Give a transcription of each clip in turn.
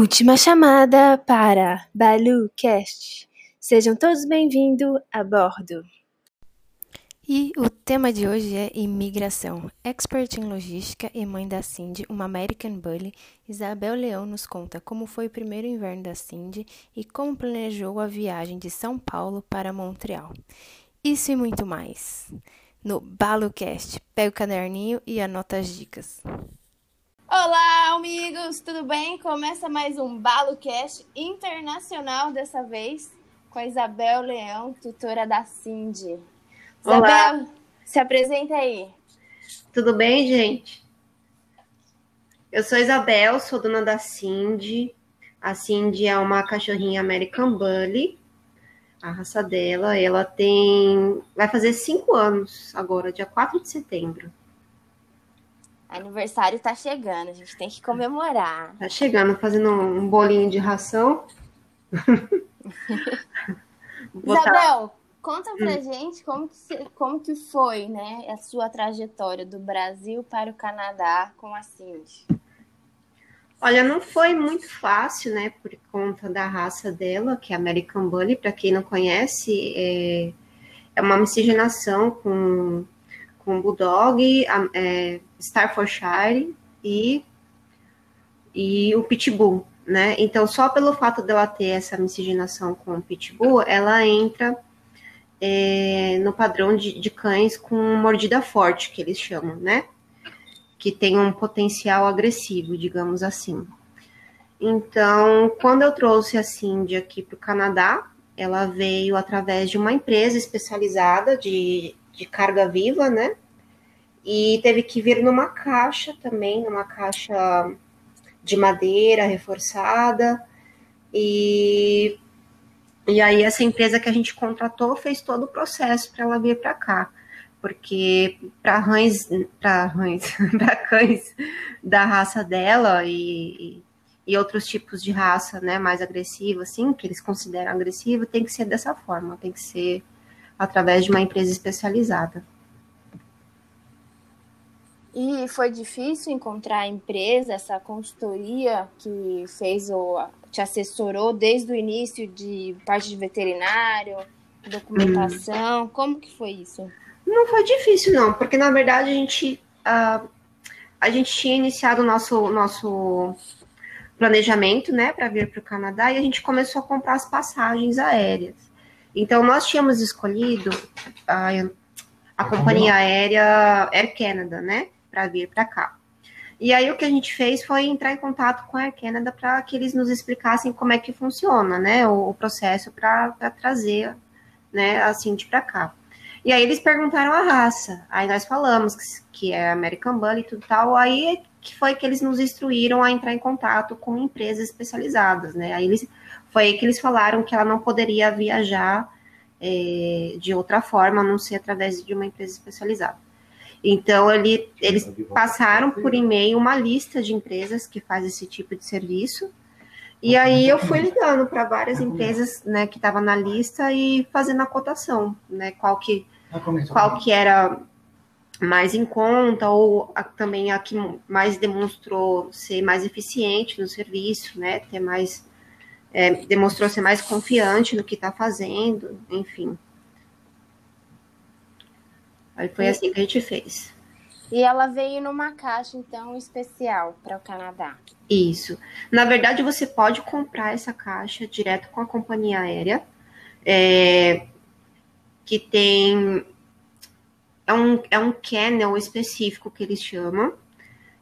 Última chamada para BaluCast. Sejam todos bem-vindos a bordo. E o tema de hoje é imigração. Expert em logística e mãe da Cindy, uma American Bully, Isabel Leão nos conta como foi o primeiro inverno da Cindy e como planejou a viagem de São Paulo para Montreal. Isso e muito mais. No BaloCast, pega o caderninho e anota as dicas. Olá, amigos, tudo bem? Começa mais um BaloCast internacional dessa vez com a Isabel Leão, tutora da Cindy. Olá. Isabel, se apresenta aí. Tudo bem, gente? Eu sou Isabel, sou dona da Cindy. A Cindy é uma cachorrinha American Bully. A raça dela, ela tem. Vai fazer cinco anos agora, dia 4 de setembro. Aniversário tá chegando, a gente tem que comemorar. Tá chegando, fazendo um bolinho de ração. Isabel, conta pra Hum. gente como que, como que foi, né, a sua trajetória do Brasil para o Canadá com a Cindy. Olha, não foi muito fácil, né, por conta da raça dela, que é American Bully, para quem não conhece, é, é uma miscigenação com, com Bulldog, a- é, Staffordshire e, e o Pitbull, né? Então, só pelo fato dela ter essa miscigenação com o Pitbull, ela entra é, no padrão de, de cães com mordida forte, que eles chamam, né? que tem um potencial agressivo, digamos assim. Então, quando eu trouxe a Cindy aqui para o Canadá, ela veio através de uma empresa especializada de, de carga viva, né? E teve que vir numa caixa também, numa caixa de madeira reforçada. E, e aí, essa empresa que a gente contratou fez todo o processo para ela vir para cá porque para rães, para rães, para cães da raça dela e, e outros tipos de raça, né, mais agressiva, assim, que eles consideram agressivo, tem que ser dessa forma, tem que ser através de uma empresa especializada. E foi difícil encontrar a empresa, essa consultoria que fez o te assessorou desde o início de parte de veterinário, documentação. Como que foi isso? Não foi difícil, não, porque na verdade a gente, ah, a gente tinha iniciado o nosso, nosso planejamento, né, para vir para o Canadá e a gente começou a comprar as passagens aéreas. Então, nós tínhamos escolhido a, a companhia aérea Air Canada, né, para vir para cá. E aí, o que a gente fez foi entrar em contato com a Air Canada para que eles nos explicassem como é que funciona, né, o, o processo para trazer, né, a Cindy para cá. E aí eles perguntaram a raça. Aí nós falamos que, que é American Bully e tudo tal. Aí que foi que eles nos instruíram a entrar em contato com empresas especializadas, né? Aí eles, foi aí que eles falaram que ela não poderia viajar é, de outra forma, a não ser através de uma empresa especializada. Então ele, eles passaram por e-mail uma lista de empresas que faz esse tipo de serviço. E aí eu fui ligando para várias empresas, né, que estavam na lista e fazendo a cotação, né, qual que qual que era mais em conta ou a, também a que mais demonstrou ser mais eficiente no serviço, né, ter mais é, demonstrou ser mais confiante no que está fazendo, enfim. Aí foi assim que a gente fez. E ela veio numa caixa, então, especial para o Canadá. Isso. Na verdade, você pode comprar essa caixa direto com a companhia aérea, é, que tem. É um, é um kennel específico que eles chamam.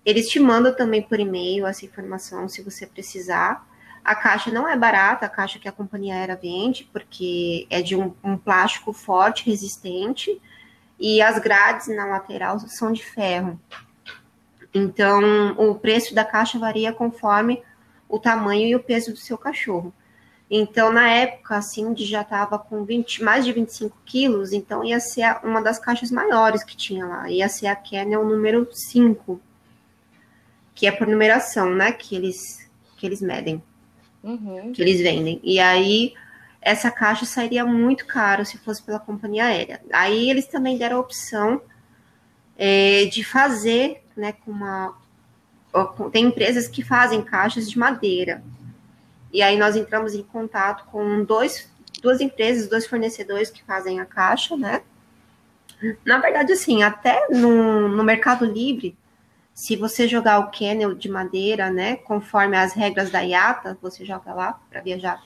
Eles te mandam também por e-mail essa informação se você precisar. A caixa não é barata, a caixa que a companhia aérea vende, porque é de um, um plástico forte, resistente, e as grades na lateral são de ferro. Então, o preço da caixa varia conforme o tamanho e o peso do seu cachorro. Então, na época, a Cindy já estava com 20, mais de 25 quilos, então ia ser uma das caixas maiores que tinha lá. Ia ser a Kennel número 5, que é por numeração, né? Que eles, que eles medem, Uhum. que eles vendem. E aí, essa caixa sairia muito caro se fosse pela companhia aérea. Aí, eles também deram a opção é, de fazer, né, com uma. Tem empresas que fazem caixas de madeira. E aí nós entramos em contato com dois, duas empresas, dois fornecedores que fazem a caixa, né? Na verdade, assim, até no, no Mercado Livre, se você jogar o kennel de madeira, né, conforme as regras da IATA, você joga lá para viajar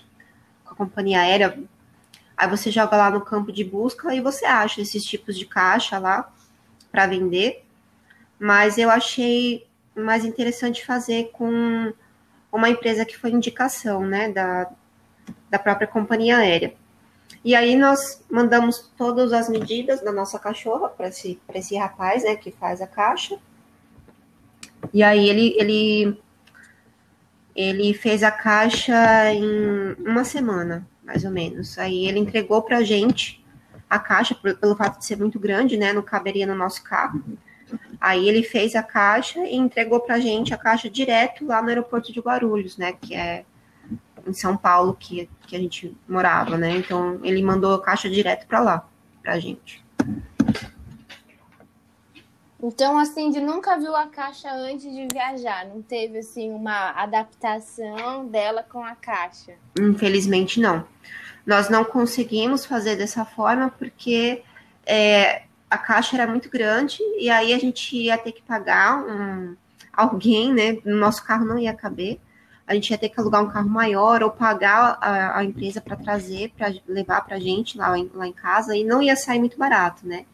com a companhia aérea, aí você joga lá no campo de busca e você acha esses tipos de caixa lá para vender. Mas eu achei mais interessante fazer com uma empresa que foi indicação, né, da, da própria companhia aérea. E aí nós mandamos todas as medidas da nossa cachorra para esse, esse rapaz, né, que faz a caixa. E aí ele, ele, ele fez a caixa em uma semana, mais ou menos. Aí ele entregou para a gente a caixa, pelo fato de ser muito grande, né, não caberia no nosso carro. Aí ele fez a caixa e entregou para a gente a caixa direto lá no aeroporto de Guarulhos, né, que é em São Paulo que, que a gente morava, né? Então ele mandou a caixa direto para lá, pra gente. Então a Cindy nunca viu a caixa antes de viajar, não teve assim uma adaptação dela com a caixa? Infelizmente não. Nós não conseguimos fazer dessa forma porque é, a caixa era muito grande e aí a gente ia ter que pagar um, alguém, né? No nosso carro não ia caber a gente ia ter que alugar um carro maior ou pagar a, a empresa para trazer, para levar para a gente lá lá em casa, e não ia sair muito barato, né?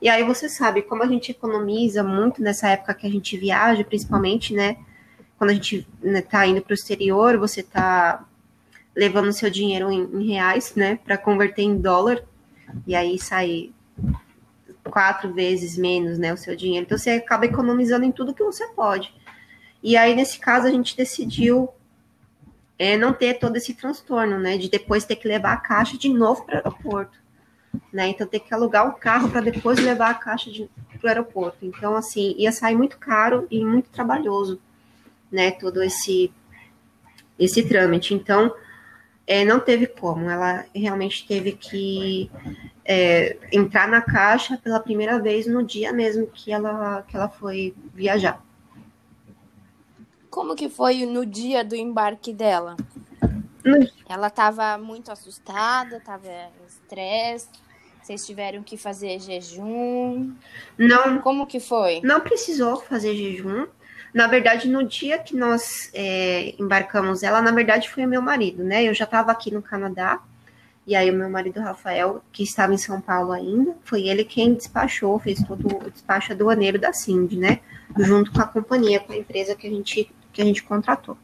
E aí você sabe, como a gente economiza muito nessa época que a gente viaja, principalmente, né? Quando a gente né, tá indo para o exterior, você tá levando seu dinheiro em, em reais, né? Para converter em dólar, e aí sai quatro vezes menos, né? O seu dinheiro. Então você acaba economizando em tudo que você pode. E aí, nesse caso, a gente decidiu é, não ter todo esse transtorno, né? De depois ter que levar a caixa de novo para o aeroporto. Né? Então, ter que alugar um carro para depois levar a caixa para o aeroporto. Então, assim, ia sair muito caro e muito trabalhoso, né? Todo esse, esse trâmite. Então, é, não teve como. Ela realmente teve que é, entrar na caixa pela primeira vez no dia mesmo que ela, que ela foi viajar. Como que foi no dia do embarque dela? Ela estava muito assustada, estava em estresse. Vocês tiveram que fazer jejum? Não. Como que foi? Não precisou fazer jejum. Na verdade, no dia que nós é, embarcamos ela, na verdade foi o meu marido, né? Eu já estava aqui no Canadá. E aí o meu marido Rafael, que estava em São Paulo ainda, foi ele quem despachou, fez todo o despacho aduaneiro da Cindy, né? Junto com a companhia, com a empresa que a gente que a gente contratou.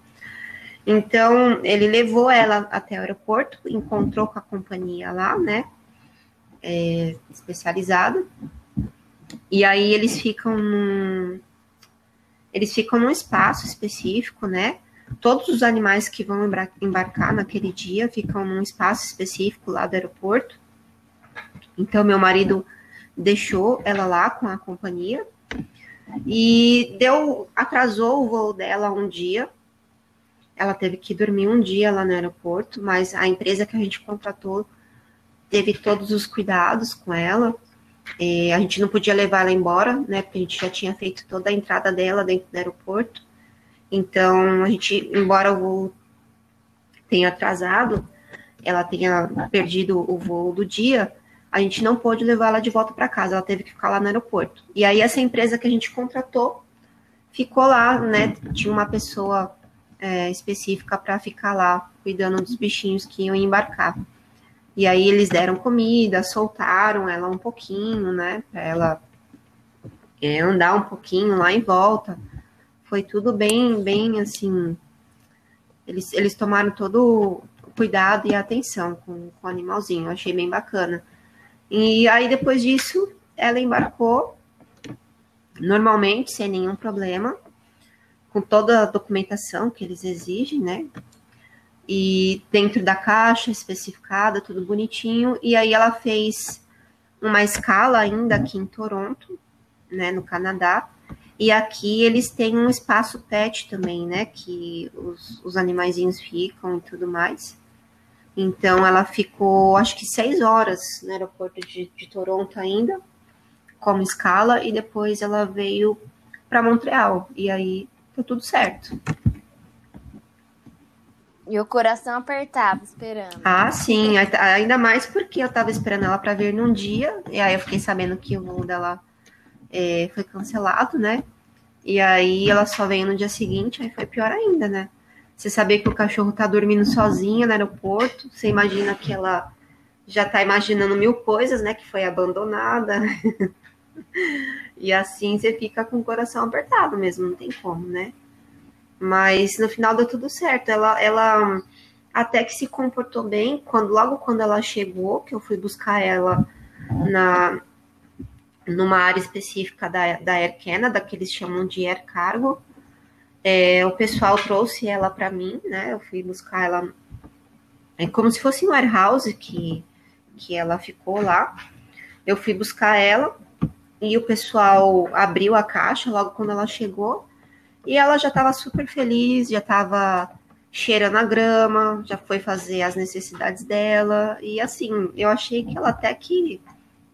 Então, ele levou ela até o aeroporto, encontrou com a companhia lá, né? É, especializada. E aí eles ficam num, eles ficam num espaço específico, né? Todos os animais que vão embarcar naquele dia ficam num espaço específico lá do aeroporto. Então, meu marido deixou ela lá com a companhia e deu, atrasou o voo dela um dia. Ela teve que dormir um dia lá no aeroporto, mas a empresa que a gente contratou teve todos os cuidados com ela. E a gente não podia levar ela embora, né? Porque a gente já tinha feito toda a entrada dela dentro do aeroporto. Então, a gente, embora o voo tenha atrasado, ela tenha perdido o voo do dia, a gente não pôde levar ela de volta para casa, ela teve que ficar lá no aeroporto. E aí essa empresa que a gente contratou ficou lá, né? Tinha uma pessoa é, específica para ficar lá cuidando dos bichinhos que iam embarcar. E aí eles deram comida, soltaram ela um pouquinho, né? Para ela é, andar um pouquinho lá em volta. Foi tudo bem, bem assim. Eles, eles tomaram todo o cuidado e atenção com, com o animalzinho. Eu achei bem bacana. E aí, depois disso, ela embarcou normalmente, sem nenhum problema, com toda a documentação que eles exigem, né? E dentro da caixa especificada, tudo bonitinho. E aí ela fez uma escala ainda aqui em Toronto, né, no Canadá. E aqui eles têm um espaço pet também, né? Que os, os animaizinhos ficam e tudo mais. Então ela ficou, acho que seis horas no aeroporto de, de Toronto ainda, como escala, e depois ela veio para Montreal. E aí tá tudo certo. E o coração apertado, esperando. Ah, sim. Ainda mais porque eu tava esperando ela para vir num dia. E aí eu fiquei sabendo que o voo dela é, foi cancelado, né? E aí ela só veio no dia seguinte, aí foi pior ainda, né? Você saber que o cachorro tá dormindo sozinha no aeroporto, você imagina que ela já tá imaginando mil coisas, né? Que foi abandonada. e assim você fica com o coração apertado mesmo, não tem como, né? Mas no final deu tudo certo. Ela, ela até que se comportou bem quando logo quando ela chegou, que eu fui buscar ela na numa área específica da, da Air Canada, que eles chamam de Air Cargo. É, o pessoal trouxe ela para mim, né? Eu fui buscar ela é como se fosse um warehouse que, que ela ficou lá. Eu fui buscar ela e o pessoal abriu a caixa logo quando ela chegou e ela já estava super feliz, já estava cheirando a grama, já foi fazer as necessidades dela. E assim, eu achei que ela até que,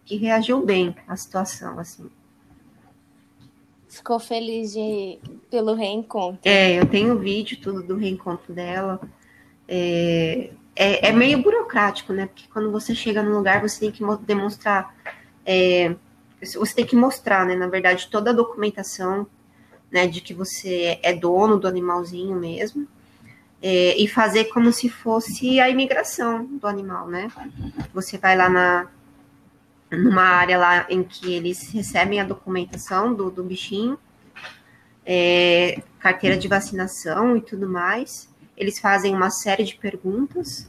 que reagiu bem à situação, assim. Ficou feliz de, pelo reencontro. É, eu tenho vídeo tudo do reencontro dela. É, é, é, meio burocrático, né? Porque quando você chega no lugar, você tem que demonstrar. É, você tem que mostrar, né? Na verdade, toda a documentação né, de que você é dono do animalzinho mesmo, é, e fazer como se fosse a imigração do animal, né? Você vai lá na numa área lá em que eles recebem a documentação do, do bichinho, é, carteira de vacinação e tudo mais. Eles fazem uma série de perguntas,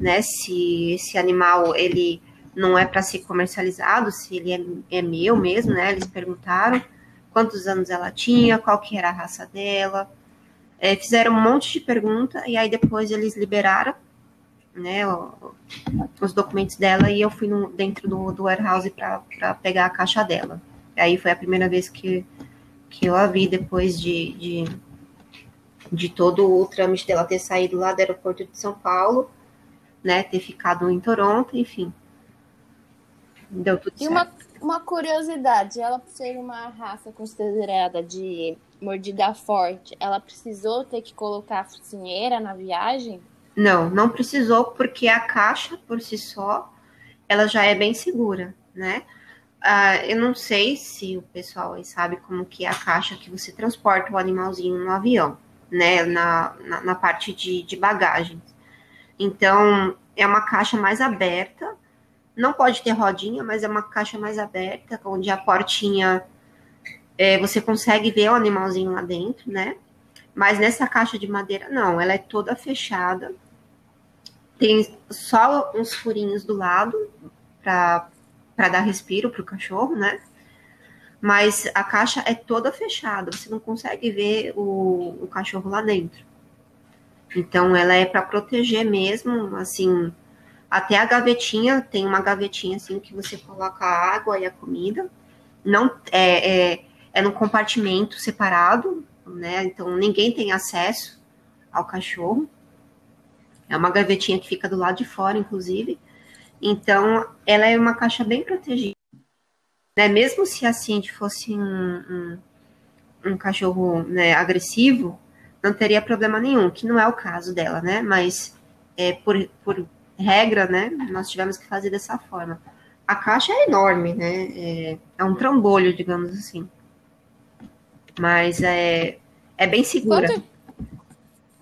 né? Se esse animal ele não é para ser comercializado, se ele é, é meu mesmo, né? Eles perguntaram quantos anos ela tinha, qual que era a raça dela. É, fizeram um monte de pergunta e aí depois eles liberaram né, os documentos dela e eu fui no, dentro do, do warehouse para pegar a caixa dela. Aí foi a primeira vez que, que eu a vi depois de, de, de todo o trâmite dela ter saído lá do aeroporto de São Paulo, né, ter ficado em Toronto, enfim. Deu tudo e certo. Uma uma curiosidade, ela por ser uma raça considerada de mordida forte, ela precisou ter que colocar a focinheira na viagem? Não, não precisou, porque a caixa por si só, ela já é bem segura, né? Uh, eu não sei se o pessoal aí sabe como que é a caixa que você transporta o animalzinho no avião, né? Na, na, na parte de, de bagagem. Então, é uma caixa mais aberta, não pode ter rodinha, mas é uma caixa mais aberta, onde a portinha é, você consegue ver o animalzinho lá dentro, né? Mas nessa caixa de madeira, não, ela é toda fechada. Tem só uns furinhos do lado para dar respiro para o cachorro, né? Mas a caixa é toda fechada, você não consegue ver o, o cachorro lá dentro. Então, ela é para proteger mesmo, assim, até a gavetinha, tem uma gavetinha assim que você coloca a água e a comida. Não é, é, é no compartimento separado, né? Então ninguém tem acesso ao cachorro. É uma gavetinha que fica do lado de fora, inclusive. Então, ela é uma caixa bem protegida. Né? Mesmo se a Cindy fosse um, um, um cachorro né, agressivo, não teria problema nenhum, que não é o caso dela, né? Mas é, por, por regra, né? Nós tivemos que fazer dessa forma. A caixa é enorme, né? É, é um trambolho, digamos assim. Mas é, é bem segura.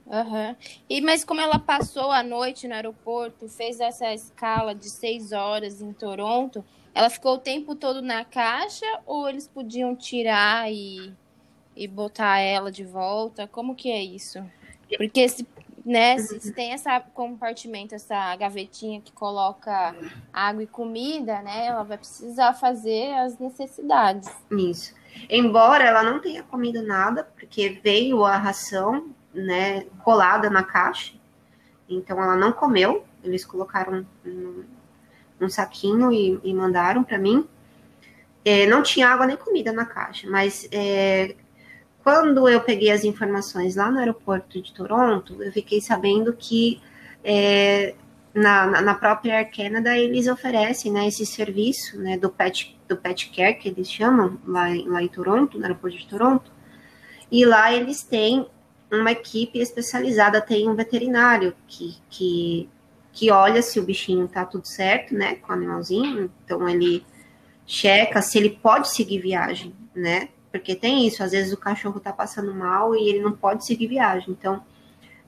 Uhum. E, mas como ela passou a noite no aeroporto, fez essa escala de seis horas em Toronto, ela ficou o tempo todo na caixa ou eles podiam tirar e, e botar ela de volta? Como que é isso? Porque se né? Se, se, tem essa compartimento, essa gavetinha que coloca água e comida, né? Ela vai precisar fazer as necessidades. Isso. Embora ela não tenha comido nada, porque veio a ração, né, colada na caixa. Então ela não comeu. Eles colocaram um, um saquinho e, e mandaram para mim. É, não tinha água nem comida na caixa, mas é, quando eu peguei as informações lá no aeroporto de Toronto, eu fiquei sabendo que é, na, na própria Air Canada eles oferecem né, esse serviço né, do, pet, do pet care, que eles chamam lá, lá em Toronto, no aeroporto de Toronto, e lá eles têm uma equipe especializada, tem um veterinário que, que, que olha se o bichinho tá tudo certo, né, com o animalzinho, então ele checa se ele pode seguir viagem, né, porque tem isso, às vezes o cachorro tá passando mal e ele não pode seguir viagem, então,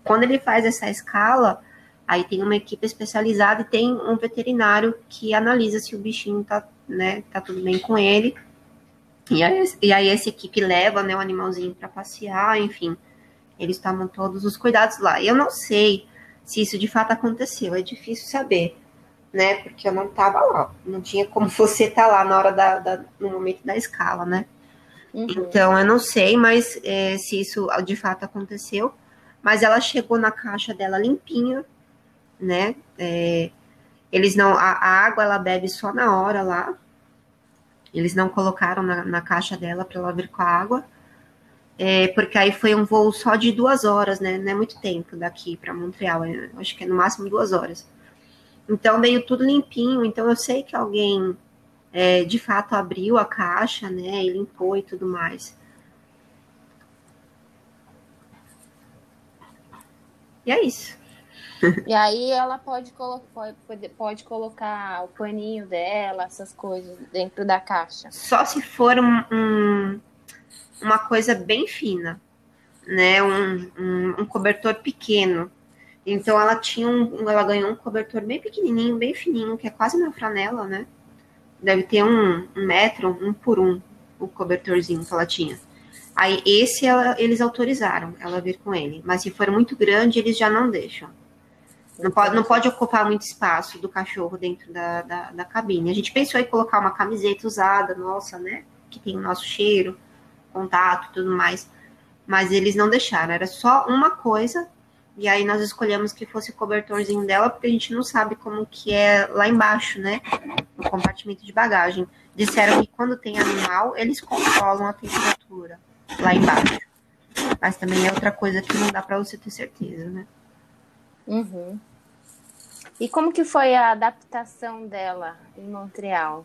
quando ele faz essa escala, aí tem uma equipe especializada e tem um veterinário que analisa se o bichinho tá, né, tá tudo bem com ele, e aí, e aí essa equipe leva, né, o animalzinho para passear, enfim, eles tomam todos os cuidados lá. Eu não sei se isso de fato aconteceu, é difícil saber, né? Porque eu não estava lá, não tinha como você estar tá lá na hora da, da, no momento da escala, né? Uhum. Então eu não sei, mas é, se isso de fato aconteceu. Mas ela chegou na caixa dela limpinha, né? É, eles não, a, a, água ela bebe só na hora lá. Eles não colocaram na, na caixa dela para ela vir com a água é, porque aí foi um voo só de duas horas, né? Não é muito tempo daqui para Montreal, é, acho que é no máximo duas horas. Então veio tudo limpinho. Então eu sei que alguém é, de fato abriu a caixa, né? E limpou e tudo mais. E é isso. E aí ela pode, colo pode, pode colocar o paninho dela, essas coisas dentro da caixa. Só se for um, um uma coisa bem fina, né? Um, um, cobertor pequeno. Então ela tinha um, ela ganhou um cobertor bem pequenininho, bem fininho, que é quase uma franela, né? Deve ter um, um metro, um por um, o cobertorzinho que ela tinha. Aí esse ela, eles autorizaram ela vir com ele, mas se for muito grande eles já não deixam. Não pode, não pode ocupar muito espaço do cachorro dentro da, da, da cabine. A gente pensou em colocar uma camiseta usada, nossa, né? Que tem o nosso cheiro contato tudo mais. Mas eles não deixaram, era só uma coisa. E aí nós escolhemos que fosse o cobertorzinho dela, porque a gente não sabe como que é lá embaixo, né? No compartimento de bagagem. Disseram que quando tem animal, eles controlam a temperatura lá embaixo. Mas também é outra coisa que não dá para você ter certeza, né? Uhum. E como que foi a adaptação dela em Montreal?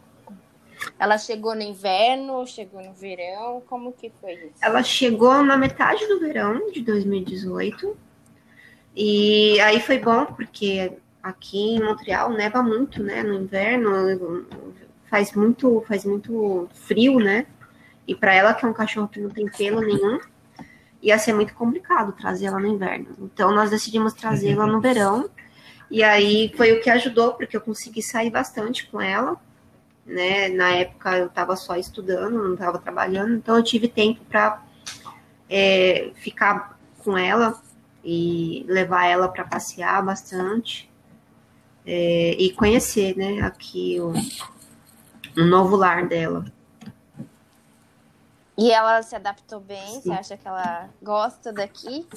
Ela chegou no inverno, chegou no verão, como que foi isso? Ela chegou na metade do verão de 2018. E aí foi bom porque aqui em Montreal neva muito, né, no inverno, faz muito, faz muito frio, né? E para ela que é um cachorro que não tem pelo nenhum, ia ser muito complicado trazer ela no inverno. Então nós decidimos trazê-la no verão. E aí foi o que ajudou, porque eu consegui sair bastante com ela né? Na época eu estava só estudando, não estava trabalhando, então eu tive tempo para é, ficar com ela e levar ela para passear bastante é, e conhecer, né? Aqui o, o novo lar dela. E ela se adaptou bem? Sim. Você acha que ela gosta daqui?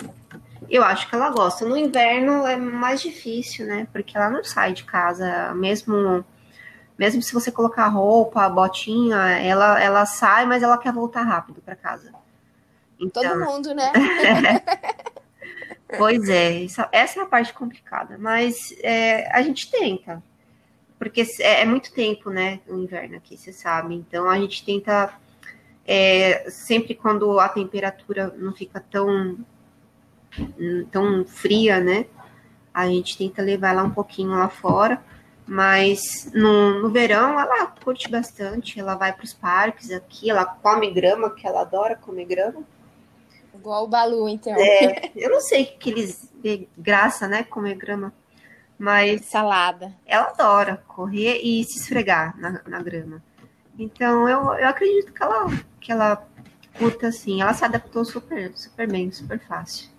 Eu acho que ela gosta. No inverno é mais difícil, né? Porque ela não sai de casa, mesmo mesmo se você colocar roupa, botinha, ela, ela sai, mas ela quer voltar rápido para casa. Então, Todo mundo, né? pois é, essa, essa, é a parte complicada. Mas é, a gente tenta. Porque é, é, muito tempo, né? O inverno aqui, você sabe. Então a gente tenta. É, sempre quando a temperatura não fica tão, tão fria, né? A gente tenta levar ela um pouquinho lá fora mas no, no verão ela curte bastante, ela vai para os parques aqui, ela come grama, que ela adora comer grama. Igual o Balu, então. É, eu não sei que eles graça, né, comer grama, mas... Salada. Ela adora correr e se esfregar na, na grama. Então, eu, eu acredito que ela, que ela curta, assim, ela se adaptou super, super bem, super fácil.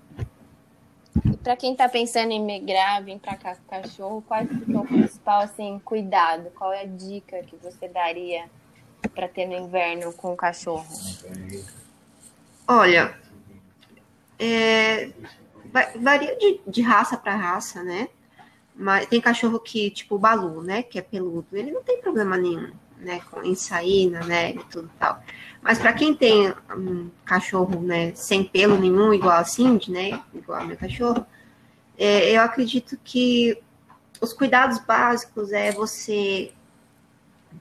E para quem está pensando em migrar, vir para cá com cachorro, qual é o principal assim, cuidado? Qual é a dica que você daria para ter no inverno com o cachorro? Olha, é, varia de, de raça para raça, né? Mas tem cachorro que, tipo o Balu, né? Que é peludo, ele não tem problema nenhum, né? Com, em sair na neve e tudo tal. Mas para quem tem um cachorro, né, sem pelo nenhum, igual a Cindy, né, igual a meu cachorro, é, eu acredito que os cuidados básicos é você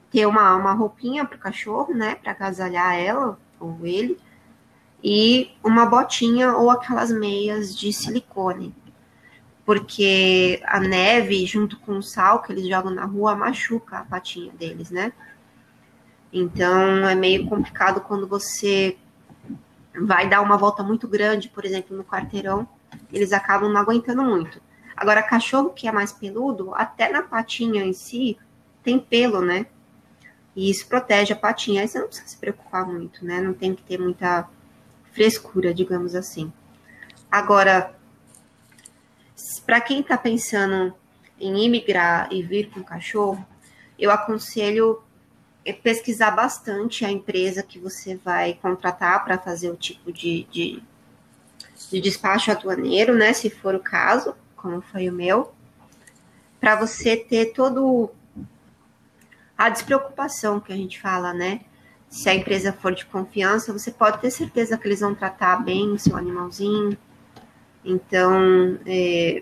ter uma, uma roupinha para o cachorro, né, para agasalhar ela ou ele, e uma botinha ou aquelas meias de silicone. Porque a neve, junto com o sal que eles jogam na rua, machuca a patinha deles, né? Então é meio complicado quando você vai dar uma volta muito grande, por exemplo, no quarteirão, eles acabam não aguentando muito. Agora, cachorro que é mais peludo, até na patinha em si, tem pelo, né? E isso protege a patinha. Aí você não precisa se preocupar muito, né? Não tem que ter muita frescura, digamos assim. Agora, para quem está pensando em imigrar e vir com cachorro, eu aconselho pesquisar bastante a empresa que você vai contratar para fazer o tipo de, de, de, despacho aduaneiro, né? Se for o caso, como foi o meu, para você ter todo a despreocupação que a gente fala, né? Se a empresa for de confiança, você pode ter certeza que eles vão tratar bem o seu animalzinho. Então, é,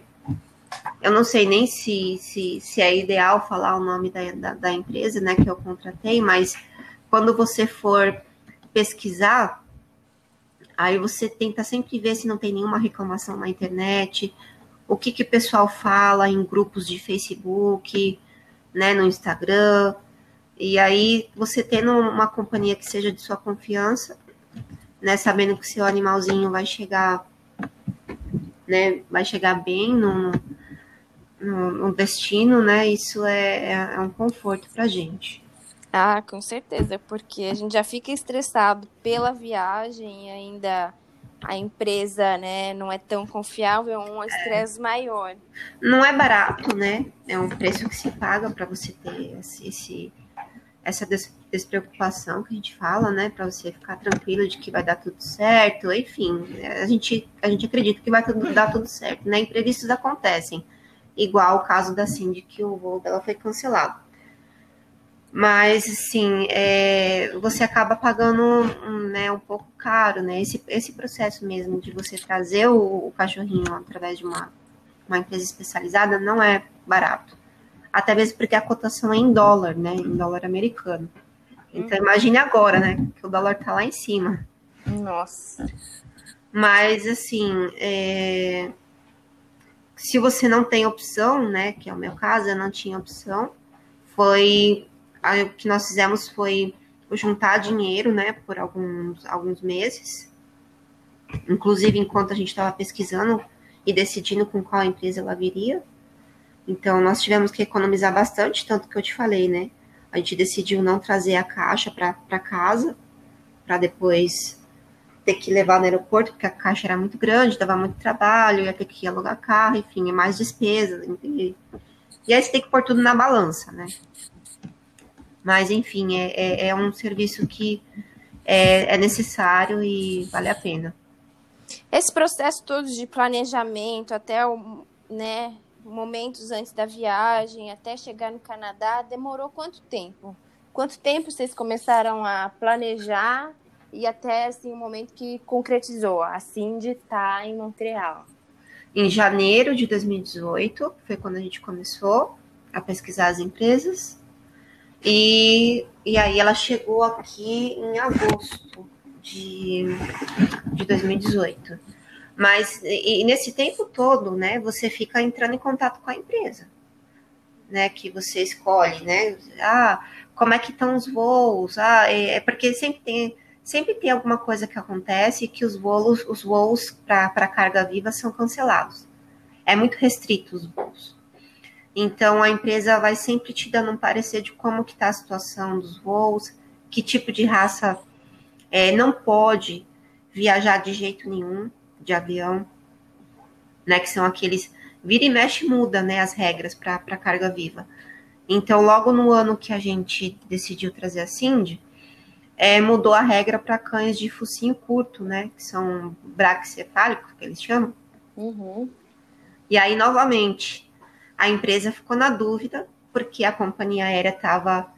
eu não sei nem se, se, se é ideal falar o nome da, da, da, empresa né, que eu contratei, mas quando você for pesquisar, aí você tenta sempre ver se não tem nenhuma reclamação na internet, o que, que o pessoal fala em grupos de Facebook, né, no Instagram. E aí, você tendo uma companhia que seja de sua confiança, né, sabendo que seu animalzinho vai chegar, né, vai chegar bem no, no, no destino, né? Isso é, é, é um conforto para gente. Ah, com certeza, porque a gente já fica estressado pela viagem e ainda a empresa, né, não é tão confiável, é um estresse é. maior. Não é barato, né? É um preço que se paga para você ter esse, essa despreocupação que a gente fala, né, para você ficar tranquilo de que vai dar tudo certo, enfim, a gente, a gente acredita que vai tudo, dar tudo certo, né? Imprevistos acontecem igual o caso da Cindy, que o voo dela foi cancelado. Mas, assim, é, você acaba pagando né, um pouco caro, né? Esse, esse processo mesmo de você trazer o, o cachorrinho através de uma, uma empresa especializada não é barato. Até mesmo porque a cotação é em dólar, né? Em dólar americano. Então, imagine agora, né? Que o dólar tá lá em cima. Nossa. Mas, assim, é, se você não tem opção, né, que é o meu caso, eu não tinha opção, foi o que nós fizemos foi juntar dinheiro, né, por alguns, alguns meses, inclusive enquanto a gente estava pesquisando e decidindo com qual empresa ela viria. Então, nós tivemos que economizar bastante, tanto que eu te falei, né? A gente decidiu não trazer a caixa para casa, para depois ter que levar no aeroporto, porque a caixa era muito grande, dava muito trabalho, ia ter que alugar carro, enfim, é mais despesa. E, e aí você tem que pôr tudo na balança, né? Mas, enfim, é, é, é um serviço que é, é necessário e vale a pena. Esse processo todo de planejamento, até o, né, momentos antes da viagem, até chegar no Canadá, demorou quanto tempo? Quanto tempo vocês começaram a planejar e até assim o momento que concretizou, a Cindy está em Montreal. Em janeiro de 2018 foi quando a gente começou a pesquisar as empresas e, e aí ela chegou aqui em agosto de, de 2018. Mas e, e nesse tempo todo, né, você fica entrando em contato com a empresa, né, que você escolhe, né? Ah, como é que estão os voos? Ah, é, é porque sempre tem sempre tem alguma coisa que acontece que os voos, os voos para carga viva são cancelados. É muito restrito os voos. Então a empresa vai sempre te dando um parecer de como que está a situação dos voos, que tipo de raça é, não pode viajar de jeito nenhum de avião, né? Que são aqueles vira e mexe muda, né? As regras para carga viva. Então logo no ano que a gente decidiu trazer a Cindy, é, mudou a regra para cães de focinho curto, né? Que são braquicefálicos, que eles chamam. Uhum. E aí, novamente, a empresa ficou na dúvida, porque a companhia aérea estava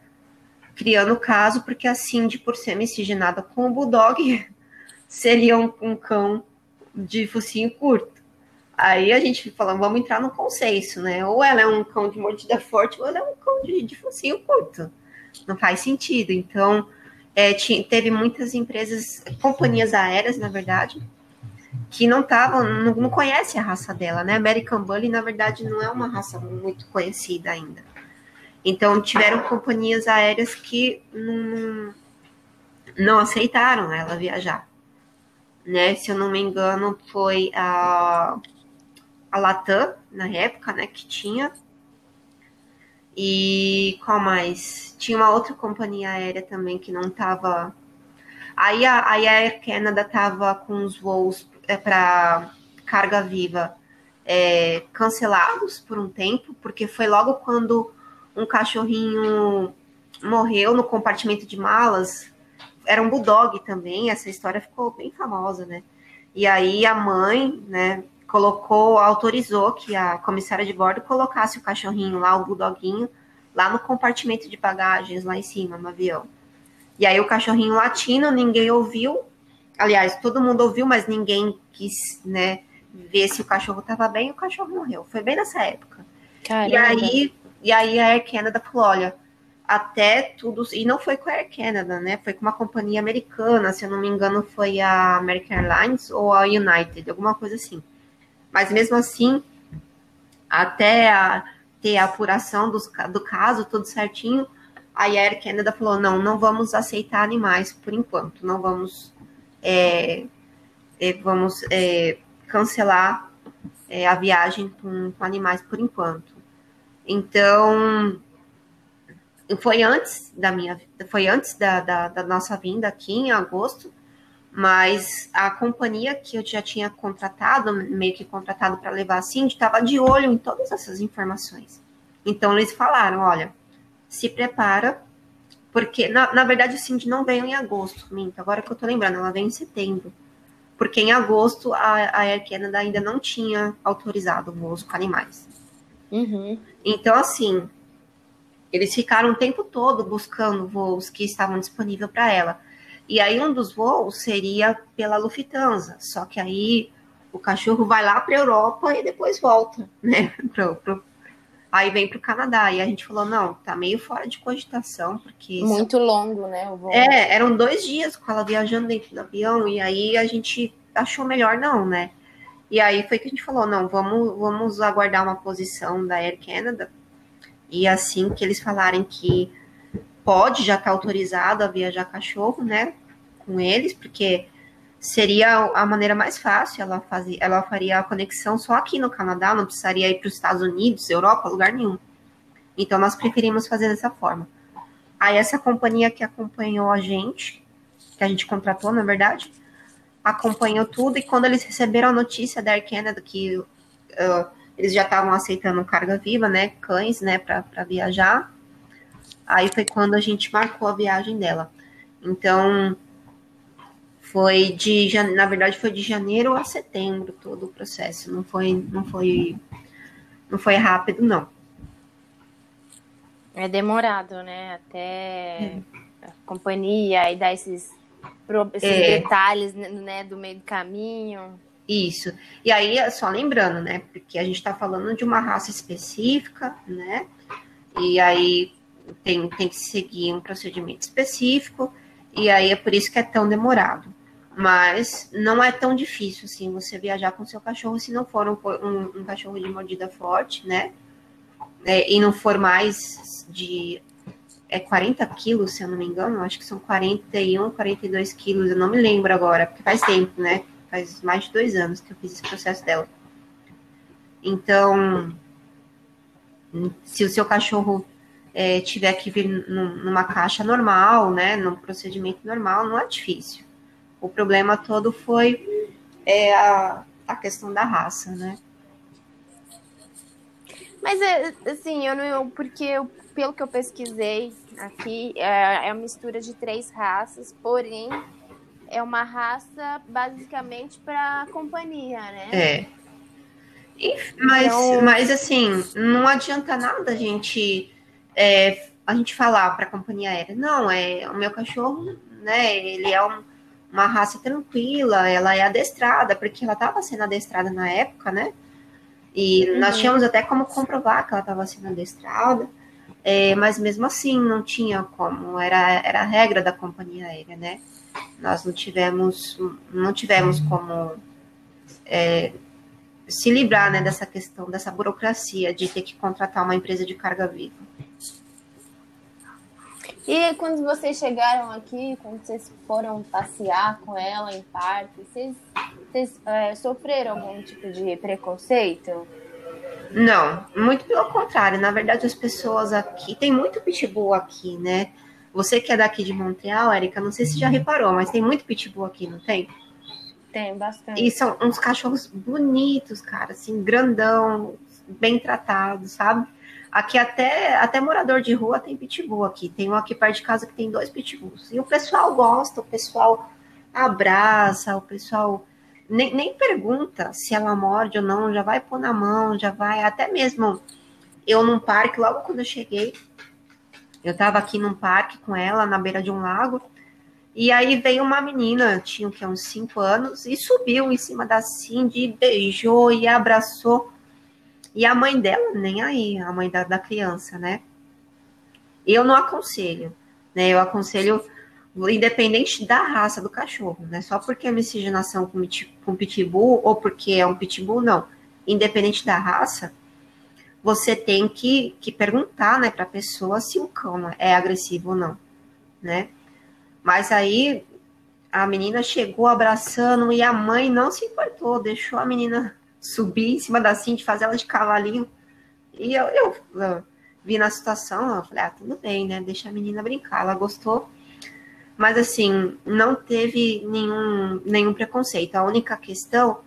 criando o caso, porque a Cindy, por ser miscigenada com o Bulldog, seria um, um, cão de focinho curto. Aí a gente falou, vamos entrar no consenso, né? Ou ela é um cão de mordida forte, ou ela é um cão de, de focinho curto. Não faz sentido. Então, é, teve muitas empresas, companhias aéreas, na verdade, que não estavam, não, não conhece a raça dela, né? American Bully, na verdade, não é uma raça muito conhecida ainda. Então, tiveram companhias aéreas que não, não aceitaram ela viajar. Né? Se eu não me engano, foi a, a Latam, na época, né, que tinha. E qual mais? Tinha uma outra companhia aérea também que não estava. Aí a, a Air Canada estava com os voos é, para carga viva é, cancelados por um tempo, porque foi logo quando um cachorrinho morreu no compartimento de malas. Era um bulldog também, essa história ficou bem famosa, né? E aí a mãe, né, colocou, autorizou que a comissária de bordo colocasse o cachorrinho lá, o bulldoguinho, lá no compartimento de bagagens, lá em cima, no avião. E aí o cachorrinho latino, ninguém ouviu. Aliás, todo mundo ouviu, mas ninguém quis, né, ver se o cachorro estava bem, e o cachorro morreu. Foi bem nessa época. Caramba. E aí e aí a Air Canada falou: olha, até tudo. E não foi com a Air Canada, né? Foi com uma companhia americana, se eu não me engano, foi a American Airlines ou a United, alguma coisa assim. Mas mesmo assim, até a, ter a apuração dos, do caso, tudo certinho, a Air Canada falou: não, não vamos aceitar animais por enquanto, não vamos. É, é, vamos é, cancelar é, a viagem com, com animais por enquanto. Então, foi antes da minha foi antes da, da, da, nossa vinda aqui em agosto, mas a companhia que eu já tinha contratado, meio que contratado para levar a Cindy, estava de olho em todas essas informações. Então eles falaram, olha, se prepara, porque na, na verdade o Cindy não veio em agosto, minto, agora que eu tô lembrando, ela veio em setembro. Porque em agosto a, a Air Canada ainda não tinha autorizado voos com animais. Uhum. Então, assim, eles ficaram o tempo todo buscando voos que estavam disponíveis para ela. E aí um dos voos seria pela Lufthansa, só que aí o cachorro vai lá para a Europa e depois volta, né? Pro, pro... Aí vem para o Canadá. E a gente falou, não, tá meio fora de cogitação, porque. Muito longo, né? O voo. É, eram dois dias com ela viajando dentro do avião, e aí a gente achou melhor não, né? E aí foi que a gente falou, não, vamos, vamos aguardar uma posição da Air Canada. E assim que eles falarem que pode, já está autorizado a viajar cachorro, né, com eles, porque seria a maneira mais fácil, ela, fazia, ela faria a conexão só aqui no Canadá, não precisaria ir para os Estados Unidos, Europa, lugar nenhum. Então nós preferimos fazer dessa forma. Aí essa companhia que acompanhou a gente, que a gente contratou, na verdade, acompanhou tudo e quando eles receberam a notícia da Air Canada que uh, eles já estavam aceitando carga viva, né, cães, né, para viajar, aí foi quando a gente marcou a viagem dela. Então, foi de, na verdade, foi de janeiro a setembro todo o processo, não foi, não foi, não foi rápido, não. É demorado, né, até é. a companhia e dar esses esses é. detalhes né, do meio do caminho. Isso. E aí, só lembrando, né? Porque a gente está falando de uma raça específica, né? E aí tem, tem que seguir um procedimento específico, e aí é por isso que é tão demorado. Mas não é tão difícil assim você viajar com seu cachorro se não for um, um, um cachorro de mordida forte, né? É, e não for mais de é 40 quilos, se eu não me engano, acho que são 41, 42 quilos, eu não me lembro agora, porque faz tempo, né? Faz mais de dois anos que eu fiz esse processo dela. Então, se o seu cachorro é, tiver que vir numa caixa normal, né, num procedimento normal, não é difícil. O problema todo foi é, a, a questão da raça, né? Mas, é, assim, eu não. Porque eu, pelo que eu pesquisei aqui, é, é uma mistura de três raças, porém, é uma raça basicamente para companhia, né? É. E, mas, então... mas, assim, não adianta nada a gente, é, a gente falar para a companhia aérea, não, é o meu cachorro, né? Ele é um, uma raça tranquila, ela é adestrada, porque ela estava sendo adestrada na época, né? E uhum. nós tínhamos até como comprovar que ela estava sendo adestrada. É, mas mesmo assim não tinha como, era, era a regra da companhia aérea, né? Nós não tivemos, não tivemos como é, se livrar né, dessa questão, dessa burocracia de ter que contratar uma empresa de carga viva. E quando vocês chegaram aqui, quando vocês foram passear com ela em parque, vocês, vocês é, sofreram algum tipo de preconceito? Não, muito pelo contrário. Na verdade, as pessoas aqui. Tem muito pitbull aqui, né? Você que é daqui de Montreal, Erika, não sei se já reparou, mas tem muito pitbull aqui, não tem? Tem, bastante. E são uns cachorros bonitos, cara, assim, grandão, bem tratados, sabe? Aqui até, até morador de rua tem pitbull aqui. Tem um aqui perto de casa que tem dois pitbulls. E o pessoal gosta, o pessoal abraça, o pessoal nem, nem pergunta se ela morde ou não, já vai pôr na mão, já vai. Até mesmo eu num parque, logo quando eu cheguei, eu tava aqui num parque com ela, na beira de um lago. E aí veio uma menina, tinha que uns cinco anos, e subiu em cima da Cindy, beijou e abraçou. E a mãe dela, nem aí, a mãe da, da criança, né? Eu não aconselho, né? Eu aconselho, independente da raça do cachorro, né? Só porque é miscigenação com, com pitbull ou porque é um pitbull, não. Independente da raça, você tem que, que perguntar, né, para a pessoa se o cão é agressivo ou não, né? Mas aí a menina chegou abraçando e a mãe não se importou, deixou a menina subir em cima da Cindy, fazer ela de cavalinho. E eu, eu, eu, vi na situação, eu falei, ah, tudo bem, né? Deixa a menina brincar, ela gostou. Mas assim, não teve nenhum, nenhum preconceito. A única questão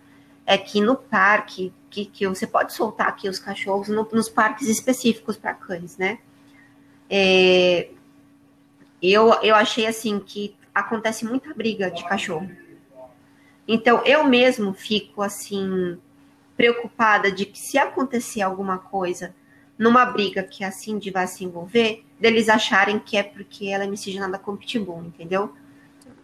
é que no parque, que, que você pode soltar aqui os cachorros no, nos parques específicos para cães, né? É, eu, eu achei assim que acontece muita briga de cachorro. Então eu mesmo fico assim preocupada de que se acontecer alguma coisa numa briga que a Cindy vai se envolver, deles acharem que é porque ela é miscigenada com pitbull, entendeu?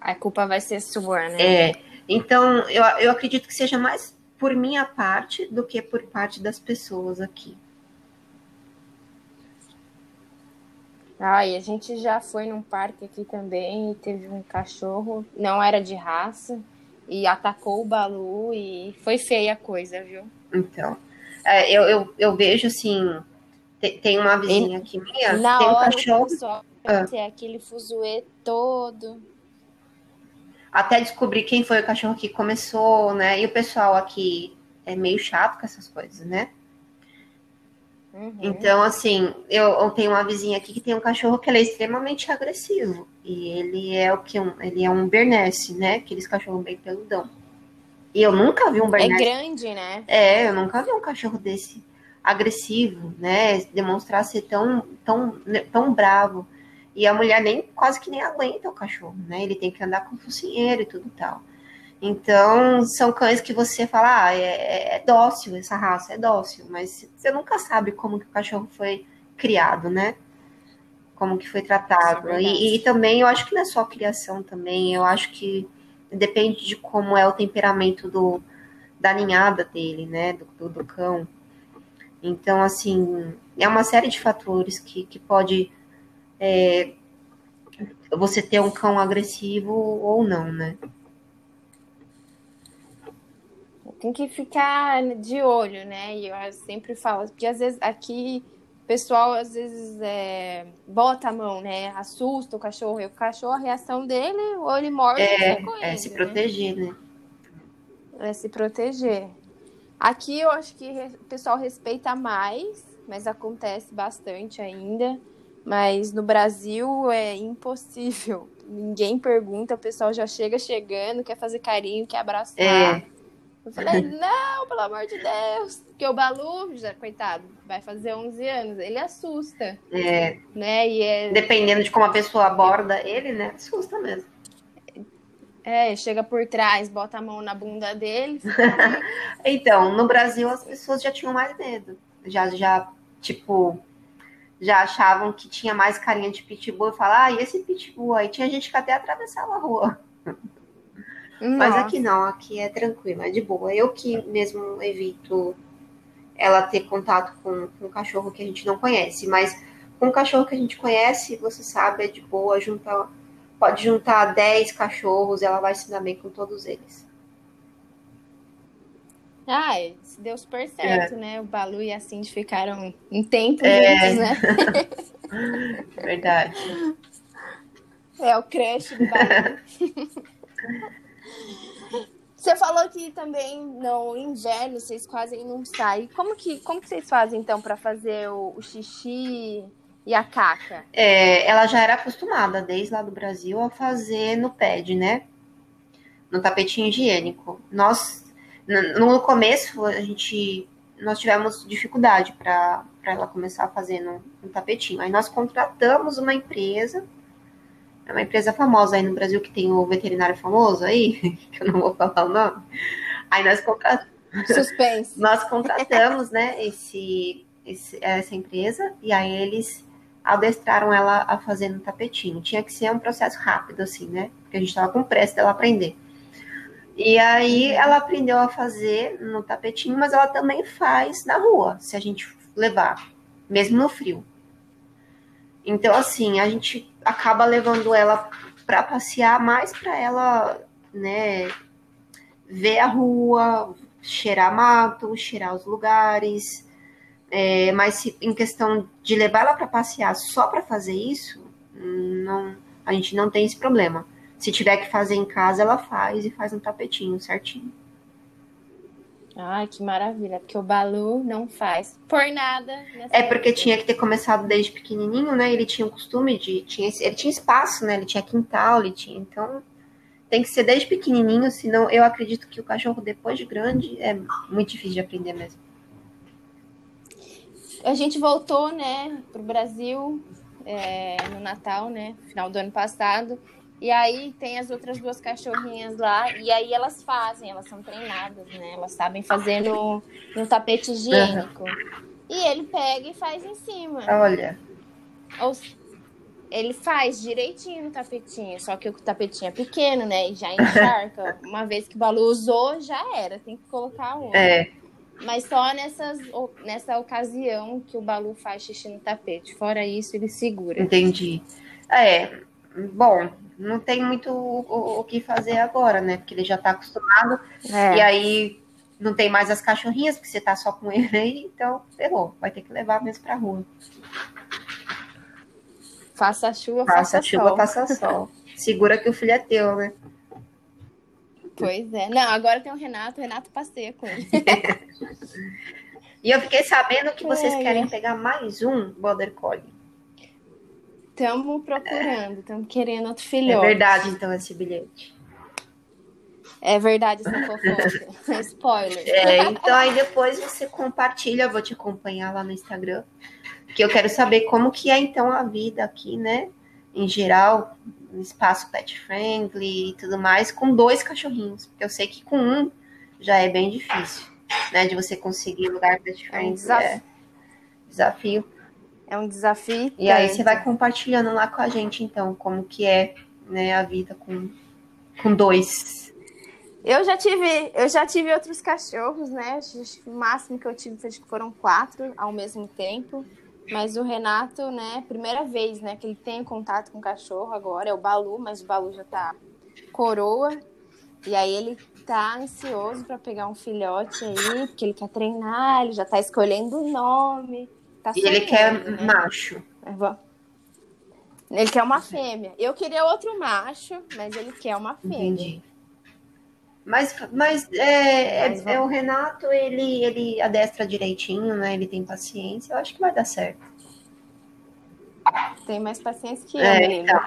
A culpa vai ser sua, né? É. Então, eu, eu acredito que seja mais por minha parte do que por parte das pessoas aqui. Ah, e a gente já foi num parque aqui também e teve um cachorro, não era de raça, e atacou o Balu e foi feia a coisa, viu? Então, é, eu, eu, eu, vejo assim, tem, tem uma vizinha aqui minha, Na tem um hora cachorro. Só, ah. aquele fuzuê todo. Até descobrir quem foi o cachorro que começou, né? E o pessoal aqui é meio chato com essas coisas, né? Uhum. Então, assim, eu, eu, tenho uma vizinha aqui que tem um cachorro que é extremamente agressivo. E ele é o que? Um, ele é um Bernese, né? Aqueles cachorros bem peludão. E eu nunca vi um Bernese. É grande, né? É, eu nunca vi um cachorro desse agressivo, né? Demonstrar ser tão, tão, tão bravo. E a mulher nem quase que nem aguenta o cachorro, né? Ele tem que andar com focinheiro e tudo tal. Então, são cães que você fala, ah, é, é, é, dócil, essa raça é dócil, mas você nunca sabe como que o cachorro foi criado, né? Como que foi tratado. É e, e, também, eu acho que não é só criação também, eu acho que depende de como é o temperamento do, da ninhada dele, né? Do, do, do cão. Então, assim, é uma série de fatores que, que pode é, você ter um cão agressivo ou não, né? tem que ficar de olho, né? E eu sempre falo, porque às vezes aqui o pessoal às vezes é, bota a mão, né? Assusta o cachorro, e o cachorro, a reação dele, ou ele morde é, é ele, se né? proteger, né? É se proteger. Aqui eu acho que o pessoal respeita mais, mas acontece bastante ainda. Mas no Brasil é impossível. Ninguém pergunta, o pessoal já chega chegando, quer fazer carinho, quer abraçar. É. Eu falei, não, pelo amor de Deus. Porque o Balu, já, coitado, vai fazer 11 anos, ele assusta. É. Né? E é... Dependendo de como a pessoa aborda ele, né? Assusta mesmo. É, chega por trás, bota a mão na bunda dele. então, no Brasil as pessoas já tinham mais medo. Já, já, tipo, já achavam que tinha mais carinha de pitbull e falar, ah, e esse pitbull? Aí tinha gente que até atravessava a rua. Nossa. Mas aqui não, aqui é tranquilo, é de boa. Eu que mesmo evito ela ter contato com, com um cachorro que a gente não conhece, mas com um cachorro que a gente conhece, você sabe, é de boa, junta, pode juntar 10 cachorros, ela vai se dar bem com todos eles. Ah, deu super certo, é. né? O Balu e a Cindy ficaram um tempo é. juntos, né? Verdade. É o crush do Balu. Você falou que também no inverno vocês quase não saem. Como que, como que vocês fazem então para fazer o, o, xixi e a caca? É, ela já era acostumada desde lá do Brasil a fazer no pad, né? No tapetinho higiênico. Nós no começo a gente nós tivemos dificuldade para ela começar a fazer no, no tapetinho. Aí nós contratamos uma empresa é uma empresa famosa aí no Brasil que tem o veterinário famoso aí, que eu não vou falar o nome. Aí nós contratamos. Suspense. nós contratamos, né, esse, esse, essa empresa, e aí eles adestraram ela a fazer no tapetinho. Tinha que ser um processo rápido, assim, né? Porque a gente estava com pressa dela aprender. E aí ela aprendeu a fazer no tapetinho, mas ela também faz na rua, se a gente levar, mesmo no frio. Então, assim, a gente acaba levando ela para passear mais para ela, né, ver a rua, cheirar mato, cheirar os lugares. É, mas se, em questão de levar ela para passear só para fazer isso, não, a gente não tem esse problema. Se tiver que fazer em casa, ela faz e faz um tapetinho certinho. Ai, que maravilha, porque o Balu não faz por nada. É porque tinha que ter começado desde pequenininho, né? Ele tinha o costume de. Tinha, ele tinha espaço, né? Ele tinha quintal, ele tinha. Então, tem que ser desde pequenininho, senão eu acredito que o cachorro, depois de grande, é muito difícil de aprender mesmo. A gente voltou, né, pro Brasil é, no Natal, né? Final do ano passado. E aí tem as outras duas cachorrinhas lá, e aí elas fazem, elas são treinadas, né? Elas sabem fazer no, no tapete higiênico. Uhum. E ele pega e faz em cima. Olha. Ou, ele faz direitinho no tapetinho, só que o tapetinho é pequeno, né? E já encharca. Uma vez que o Balu usou, já era, tem que colocar um. É. Mas só nessas, nessa ocasião que o Balu faz xixi no tapete. Fora isso, ele segura. Entendi. É, bom, não tem muito o, o, que fazer agora, né? Porque ele já tá acostumado. É. E aí não tem mais as cachorrinhas, porque você tá só com ele aí, então ferrou. Vai ter que levar mesmo pra rua. Faça chuva, faça, faça chuva, sol. faça sol. Segura que o filho é teu, né? Pois é. Não, agora tem o Renato, o Renato passeia com ele. e eu fiquei sabendo que vocês é, querem pegar mais um Border Collie. Estamos procurando, estamos querendo outro filhote. É verdade, então, esse bilhete. É verdade essa fofoca. Spoiler. É, então aí depois você compartilha, eu vou te acompanhar lá no Instagram, que eu quero saber como que é então a vida aqui, né? Em geral, no espaço pet friendly e tudo mais, com dois cachorrinhos. Porque eu sei que com um já é bem difícil, né? De você conseguir lugar pet friendly. É um desafio. É desafio. É um desafio. E aí você vai compartilhando lá com a gente, então, como que é né, a vida com, com dois. Eu já tive, eu já tive outros cachorros, né? O máximo que eu tive foram quatro ao mesmo tempo. Mas o Renato, né, primeira vez, né, que ele tem contato com o cachorro agora, é o Balu, mas o Balu já tá coroa. E aí ele tá ansioso para pegar um filhote aí, porque ele quer treinar, ele já tá escolhendo o nome. Tá e ele quer né? macho. Ele quer uma fêmea. Eu queria outro macho, mas ele quer uma fêmea. Entendi. Mas, mas, é, mas é, é, o Renato, ele, ele adestra direitinho, né? Ele tem paciência. Eu acho que vai dar certo. Tem mais paciência que eu, é, menino. Então.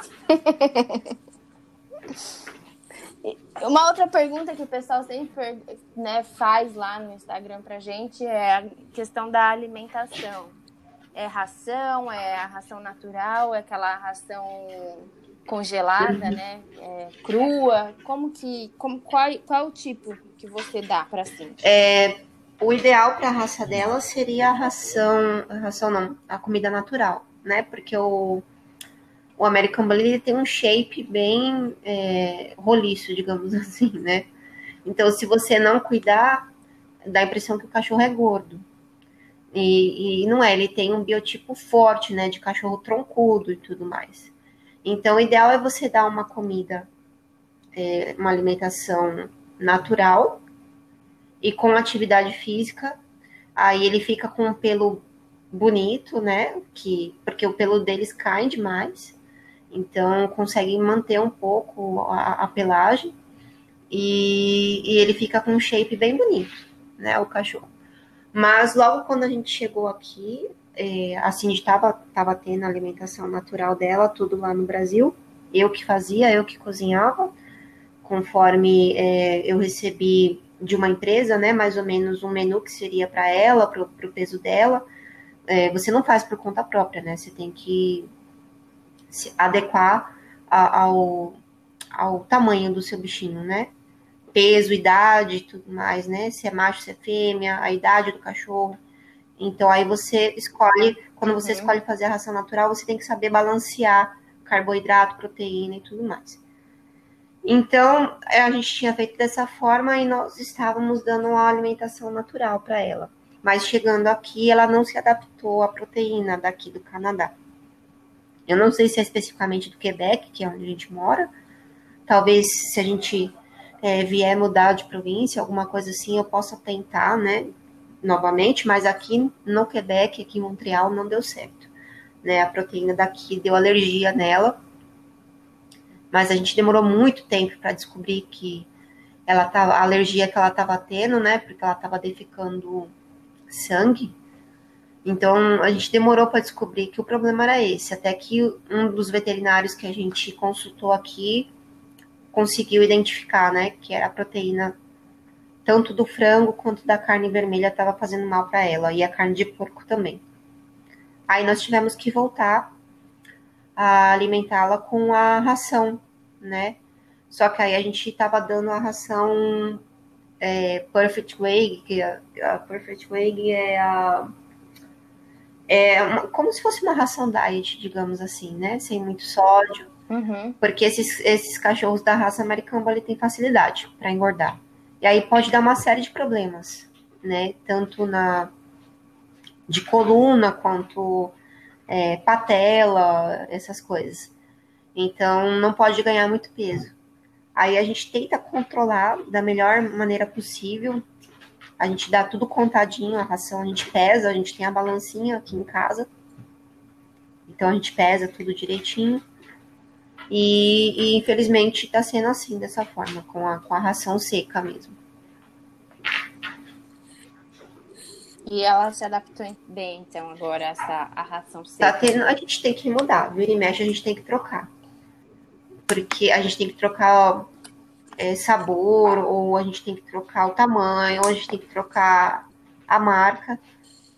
Uma outra pergunta que o pessoal sempre né, faz lá no Instagram pra gente é a questão da alimentação é ração, é a ração natural, é aquela ração congelada, né? É, crua. Como que, como qual, qual o tipo que você dá para assim? É, o ideal para a raça dela seria a ração, a ração não, a comida natural, né? Porque o o American Bully ele tem um shape bem é, roliço, digamos assim, né? Então, se você não cuidar, dá a impressão que o cachorro é gordo. E, e, não é, ele tem um biotipo forte, né, de cachorro troncudo e tudo mais. Então, o ideal é você dar uma comida, é, uma alimentação natural e com atividade física. Aí ele fica com um pelo bonito, né? Que, porque o pelo deles cai demais. Então, consegue manter um pouco a, a pelagem. E, e, ele fica com um shape bem bonito, né? O cachorro. Mas logo quando a gente chegou aqui, é, a Cindy estava tava tendo a alimentação natural dela, tudo lá no Brasil. Eu que fazia, eu que cozinhava, conforme é, eu recebi de uma empresa, né, mais ou menos um menu que seria para ela, para o peso dela. É, você não faz por conta própria, né? Você tem que se adequar a, ao, ao tamanho do seu bichinho, né? Peso, idade e tudo mais, né? Se é macho, se é fêmea, a idade do cachorro. Então aí você escolhe, quando você uhum. escolhe fazer a ração natural, você tem que saber balancear carboidrato, proteína e tudo mais. Então, a gente tinha feito dessa forma e nós estávamos dando uma alimentação natural para ela. Mas chegando aqui, ela não se adaptou à proteína daqui do Canadá. Eu não sei se é especificamente do Quebec, que é onde a gente mora. Talvez se a gente é, vier mudar de província, alguma coisa assim, eu possa tentar, né, novamente, mas aqui no Quebec, aqui em Montreal, não deu certo. Né, a proteína daqui deu alergia nela, mas a gente demorou muito tempo para descobrir que ela tava, a alergia que ela estava tendo, né, porque ela estava defecando sangue. Então a gente demorou para descobrir que o problema era esse, até que um dos veterinários que a gente consultou aqui conseguiu identificar, né, que era a proteína tanto do frango quanto da carne vermelha estava fazendo mal para ela e a carne de porco também. Aí nós tivemos que voltar a alimentá-la com a ração, né? Só que aí a gente estava dando a ração é, Perfect Way, que a, a, Perfect Way é a é uma, como se fosse uma ração diet, digamos assim, né? Sem muito sódio. Uhum. Porque esses, esses cachorros da raça americana ele tem facilidade para engordar. E aí pode dar uma série de problemas, né? Tanto na de coluna quanto é, patela, essas coisas. Então não pode ganhar muito peso. Aí a gente tenta controlar da melhor maneira possível. A gente dá tudo contadinho, a ração a gente pesa, a gente tem a balancinha aqui em casa. Então a gente pesa tudo direitinho. E, e infelizmente está sendo assim, dessa forma, com a, com a ração seca mesmo. E ela se adaptou bem, então, agora, essa a ração tá seca. Tá tendo, a gente tem que mudar, vira e mexe, a gente tem que trocar. Porque a gente tem que trocar é, sabor, ou a gente tem que trocar o tamanho, ou a gente tem que trocar a marca,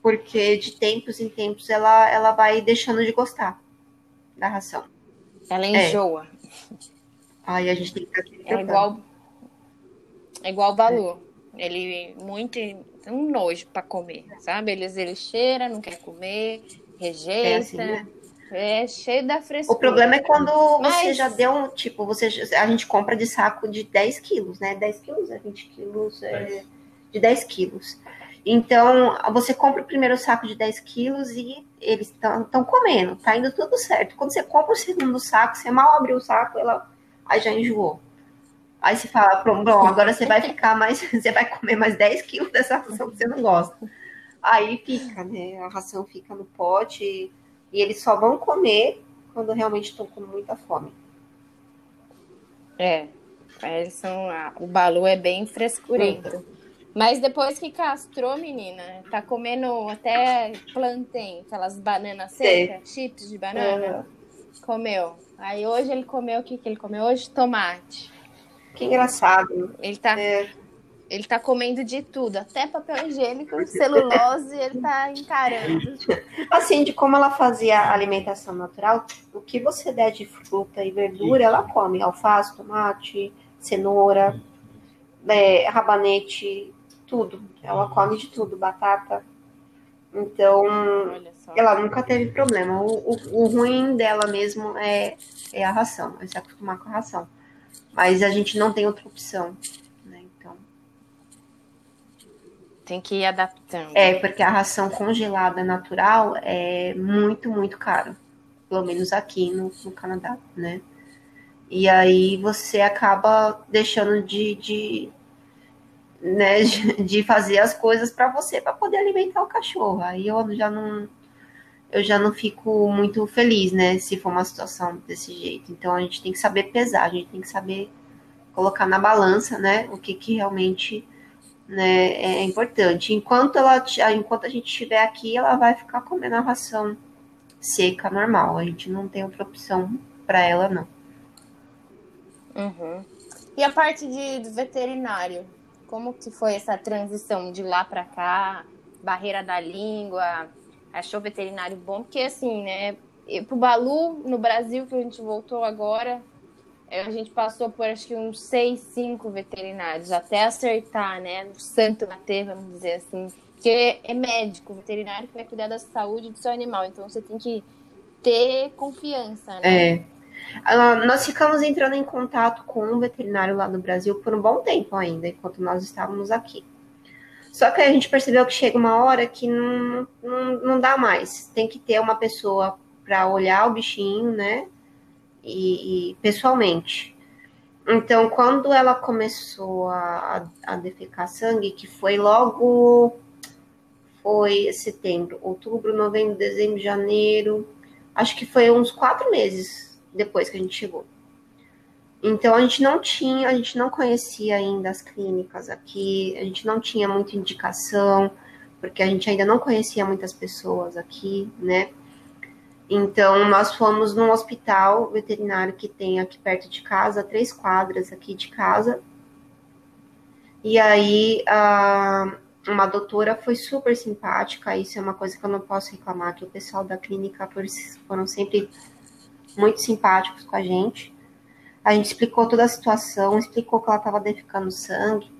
porque de tempos em tempos ela, ela vai deixando de gostar da ração. Ela é. enjoa. É. Aí a gente tem que É igual, é igual o valor. É. Ele muito um nojo para comer, sabe? Eles ele cheira, não quer comer, rejeita. É, assim, né? é cheio da frescura. O problema é quando Mas... você já deu um, tipo, você, a gente compra de saco de 10 quilos, né? 10 quilos é 20 quilos, é, de 10 quilos. Então, você compra o primeiro saco de 10 quilos e eles estão comendo, tá indo tudo certo. Quando você compra o segundo saco, você mal abriu o saco, ela aí já enjoou. Aí você fala, pronto, agora você vai ficar mais, você vai comer mais 10 quilos dessa ração que você não gosta. Aí fica, né? A ração fica no pote e, e eles só vão comer quando realmente estão com muita fome. É, eles são, o balu é bem frescurento. Mas depois que castrou, menina, tá comendo até plantain, aquelas bananas secas, chips de banana. Uhum. Comeu. Aí hoje ele comeu o que, que ele comeu hoje? Tomate. Que engraçado. Ele tá, é. ele tá comendo de tudo, até papel higiênico, celulose, ele tá encarando. Assim, de como ela fazia a alimentação natural, o que você der de fruta e verdura, ela come. Alface, tomate, cenoura, é, rabanete, tudo. Ela come de tudo, batata. Então, ela nunca teve problema. O, o, o, ruim dela mesmo é, é a ração, é se acostumar com a ração. Mas a gente não tem outra opção, né? Então. Tem que ir adaptando. É, porque a ração congelada natural é muito, muito caro. Pelo menos aqui no, no Canadá, né? E aí você acaba deixando de, de, né, de fazer as coisas para você, para poder alimentar o cachorro. Aí eu já não eu já não fico muito feliz, né, se for uma situação desse jeito. Então a gente tem que saber pesar, a gente tem que saber colocar na balança, né, o que que realmente né, é importante. Enquanto ela, enquanto a gente estiver aqui, ela vai ficar comendo a ração seca normal. A gente não tem outra opção para ela não. Uhum. E a parte de do veterinário, como que foi essa transição de lá para cá? Barreira da língua, achou veterinário bom? Porque assim, né? Pro Balu, no Brasil, que a gente voltou agora, é, a gente passou por acho que uns seis, cinco veterinários, até acertar, né? O santo bater, vamos dizer assim. Porque é médico, veterinário que vai cuidar da saúde do seu animal. Então você tem que ter confiança, né? É. Nós ficamos entrando em contato com um veterinário lá no Brasil por um bom tempo ainda, enquanto nós estávamos aqui. Só que a gente percebeu que chega uma hora que não, não, não dá mais. Tem que ter uma pessoa para olhar o bichinho, né? E, e, pessoalmente. Então, quando ela começou a, a defecar sangue, que foi logo. Foi setembro, outubro, novembro, dezembro, janeiro. Acho que foi uns quatro meses depois que a gente chegou. Então a gente não tinha, a gente não conhecia ainda as clínicas aqui, a gente não tinha muita indicação, porque a gente ainda não conhecia muitas pessoas aqui, né? Então nós fomos num hospital veterinário que tem aqui perto de casa, três quadras aqui de casa. E aí a, uma doutora foi super simpática, isso é uma coisa que eu não posso reclamar, que o pessoal da clínica foram sempre muito simpáticos com a gente. A gente explicou toda a situação, explicou que ela estava defecando sangue.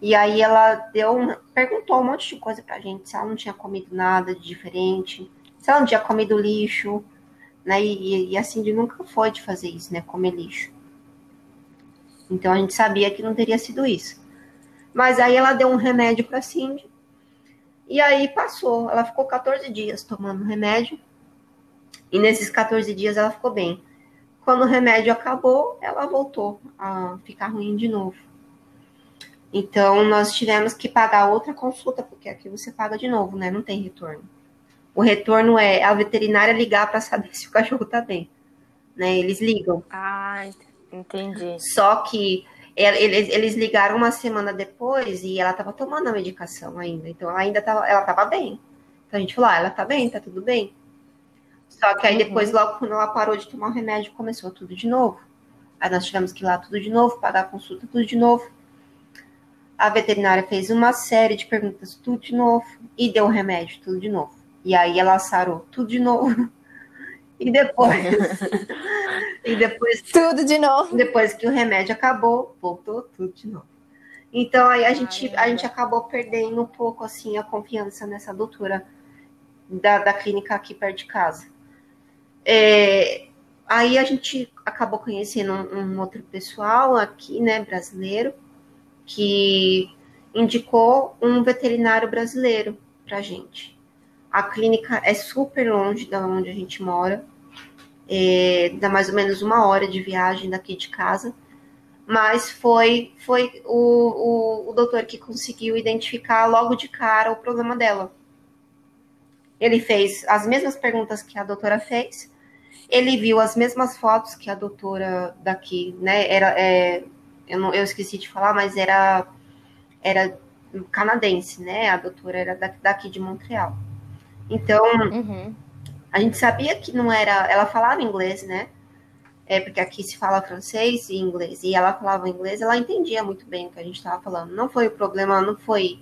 E aí ela deu, perguntou um monte de coisa pra gente, se ela não tinha comido nada de diferente, se ela não tinha comido lixo, né? E, e assim de nunca foi de fazer isso, né? Comer lixo. Então a gente sabia que não teria sido isso. Mas aí ela deu um remédio para Cindy. E aí passou. Ela ficou 14 dias tomando remédio. E nesses 14 dias ela ficou bem. Quando o remédio acabou, ela voltou a ficar ruim de novo. Então, nós tivemos que pagar outra consulta, porque aqui você paga de novo, né? Não tem retorno. O retorno é a veterinária ligar para saber se o cachorro tá bem. Né? Eles ligam. Ah, entendi. Só que eles, eles ligaram uma semana depois e ela estava tomando a medicação ainda. Então, ela ainda tava, ela tava bem. Então, a gente falou, ah, ela tá bem, tá tudo bem. Só que aí depois, uhum. logo quando ela parou de tomar o remédio, começou tudo de novo. Aí nós tivemos que ir lá tudo de novo, pagar a consulta tudo de novo. A veterinária fez uma série de perguntas tudo de novo e deu o remédio tudo de novo. E aí ela sarou tudo de novo. E depois. e depois. Tudo de novo. Depois que o remédio acabou, voltou tudo de novo. Então aí a gente, a gente acabou perdendo um pouco assim a confiança nessa doutora da, da clínica aqui perto de casa. É, aí a gente acabou conhecendo um, um, outro pessoal aqui, né, brasileiro, que indicou um veterinário brasileiro pra gente. A clínica é super longe da onde a gente mora, é, dá mais ou menos uma hora de viagem daqui de casa, mas foi, foi o, o, o doutor que conseguiu identificar logo de cara o problema dela. Ele fez as mesmas perguntas que a doutora fez, ele viu as mesmas fotos que a doutora daqui, né? Era, é, eu, não, eu esqueci de falar, mas era, era canadense, né? A doutora era daqui de Montreal. Então, uhum. a gente sabia que não era. Ela falava inglês, né? É porque aqui se fala francês e inglês. E ela falava inglês, ela entendia muito bem o que a gente estava falando. Não foi o problema, não foi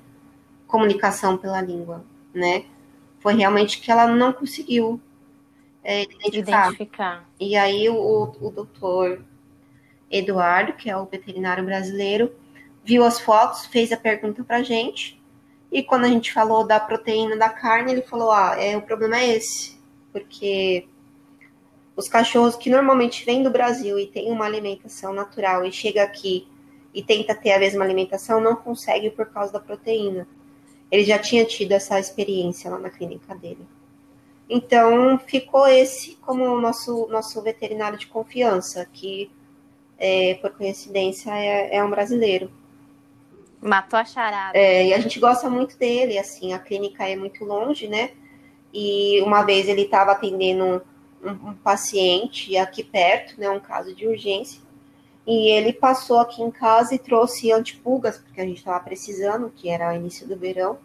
comunicação pela língua, né? Foi realmente que ela não conseguiu é, identificar. identificar. E aí o, o doutor Eduardo, que é o veterinário brasileiro, viu as fotos, fez a pergunta para gente. E quando a gente falou da proteína da carne, ele falou: ah, é, o problema é esse. Porque os cachorros que normalmente vêm do Brasil e têm uma alimentação natural e chega aqui e tenta ter a mesma alimentação, não consegue por causa da proteína. ele já tinha tido essa experiência lá na clínica dele. Então, ficou esse como o nosso, nosso veterinário de confiança, que, é, por coincidência, é, é, um brasileiro. Matou a charada. É, e a gente gosta muito dele, assim, a clínica é muito longe, né? E uma vez ele estava atendendo um, um, paciente aqui perto, né? Um caso de urgência. E ele passou aqui em casa e trouxe antipulgas, porque a gente estava precisando, que era início do verão.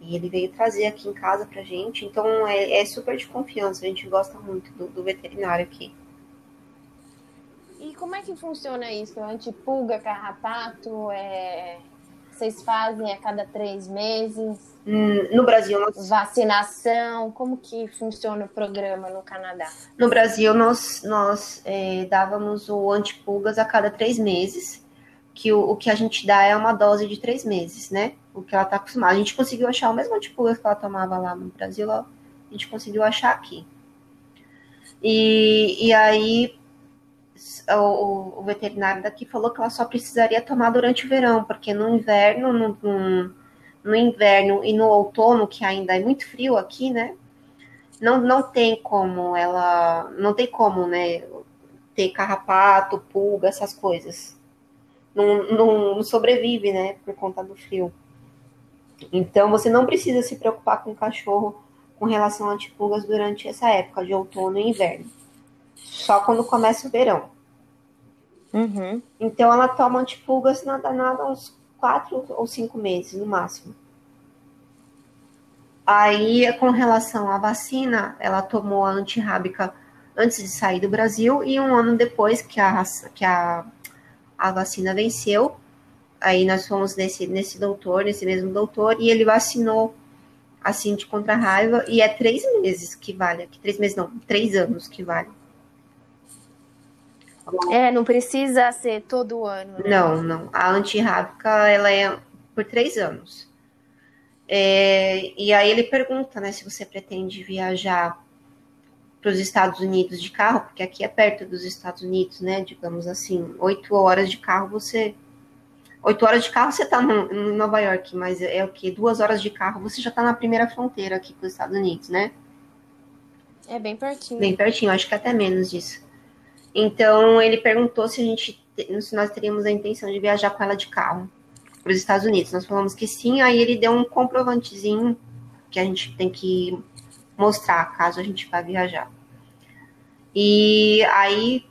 E ele veio trazer aqui em casa pra gente. Então é, é super de confiança. A gente gosta muito do, do, veterinário aqui. E como é que funciona isso? Antipulga, carrapato? É... Vocês fazem a cada três meses? Hum, no Brasil, nós... vacinação. Como que funciona o programa no Canadá? No Brasil, nós, nós é, dávamos o antipulgas a cada três meses. Que o, o que a gente dá é uma dose de três meses, né? O que ela está acostumada. A gente conseguiu achar o mesmo antipulgas que ela tomava lá no Brasil, a gente conseguiu achar aqui. E, e aí o, o, veterinário daqui falou que ela só precisaria tomar durante o verão, porque no inverno, no, no, no inverno e no outono, que ainda é muito frio aqui, né? Não, não tem como ela. Não tem como, né? Ter carrapato, pulga, essas coisas. Não, não, não sobrevive, né? Por conta do frio. Então, você não precisa se preocupar com o cachorro com relação a antipulgas durante essa época de outono e inverno. Só quando começa o verão. Uhum. Então, ela toma antipulgas nada, nada uns quatro ou cinco meses no máximo. Aí, com relação à vacina, ela tomou a antirrábica antes de sair do Brasil e um ano depois que a, que a, a vacina venceu, Aí nós fomos nesse, nesse doutor, nesse mesmo doutor, e ele vacinou assim de contra raiva, e é três meses que vale, aqui, três meses não, três anos que vale. É, não precisa ser todo ano. Né? Não, não. A antirrábica, ela é por três anos. É, e aí ele pergunta, né, se você pretende viajar para os Estados Unidos de carro, porque aqui é perto dos Estados Unidos, né, digamos assim, oito horas de carro você Oito horas de carro você está em Nova York, mas é o que? Duas horas de carro você já está na primeira fronteira aqui com os Estados Unidos, né? É bem pertinho. Bem pertinho, acho que até menos disso. Então ele perguntou se a gente, se nós teríamos a intenção de viajar com ela de carro para os Estados Unidos. Nós falamos que sim, aí ele deu um comprovantezinho que a gente tem que mostrar caso a gente vá viajar. E aí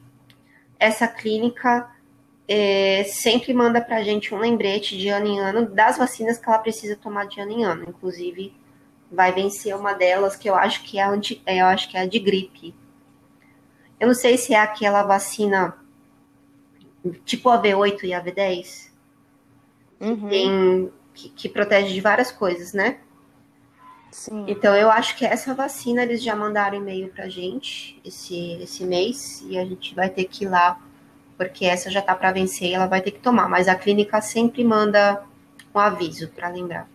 essa clínica é, sempre manda para a gente um lembrete de ano em ano das vacinas que ela precisa tomar de ano em ano. Inclusive, vai vencer uma delas que eu acho que é a, anti, é, eu acho que é de gripe. Eu não sei se é aquela vacina tipo a V8 e a V10 uhum. que, tem, que, que protege de várias coisas, né? Sim. Então eu acho que essa vacina eles já mandaram e-mail pra gente esse, esse mês e a gente vai ter que ir lá porque essa já tá para vencer e ela vai ter que tomar. Mas a clínica sempre manda um aviso para lembrar.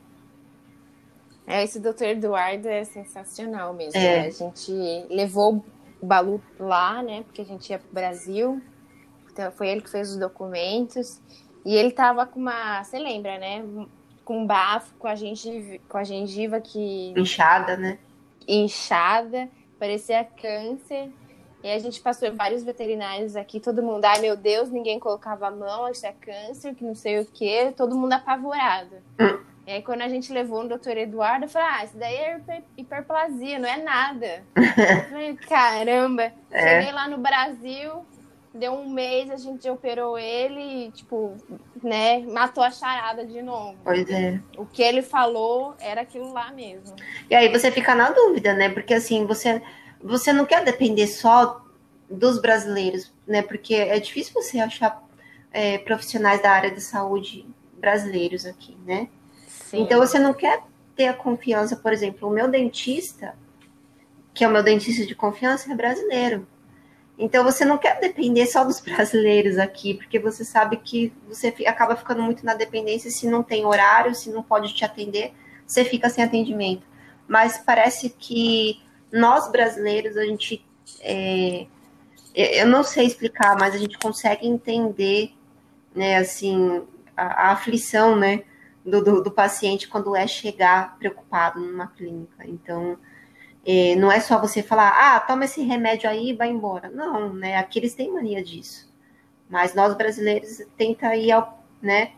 É, esse doutor Eduardo é sensacional mesmo. É. Né? A gente levou o Balu lá, né? Porque a gente ia pro Brasil. Então foi ele que fez os documentos. E ele tava com uma. Você lembra, né? Com um bafo, com a, gengiva, com a gengiva que. Inchada, né? Inchada, parecia câncer. E a gente passou em vários veterinários aqui, todo mundo, ai meu Deus, ninguém colocava a mão, isso é câncer, que não sei o quê, todo mundo apavorado. Hum. E aí quando a gente levou no doutor Eduardo, eu falei, ah, isso daí é hiperplasia, não é nada. eu falei, caramba. É. Cheguei lá no Brasil, deu um mês, a gente operou ele e, tipo, né, matou a charada de novo. Pois é. O que ele falou era aquilo lá mesmo. E aí você fica na dúvida, né? Porque assim, você você não quer depender só dos brasileiros, né? Porque é difícil você achar é, profissionais da área de saúde brasileiros aqui, né? Sim. Então você não quer ter a confiança, por exemplo, o meu dentista, que é o meu dentista de confiança, é brasileiro. Então você não quer depender só dos brasileiros aqui, porque você sabe que você acaba ficando muito na dependência se não tem horário, se não pode te atender, você fica sem atendimento. Mas parece que nós brasileiros, a gente. É, eu não sei explicar, mas a gente consegue entender, né, assim, a, a aflição, né, do, do, do paciente quando é chegar preocupado numa clínica. Então, é, não é só você falar, ah, toma esse remédio aí e vai embora. Não, né? Aqui eles têm mania disso. Mas nós brasileiros tenta ir ao, né,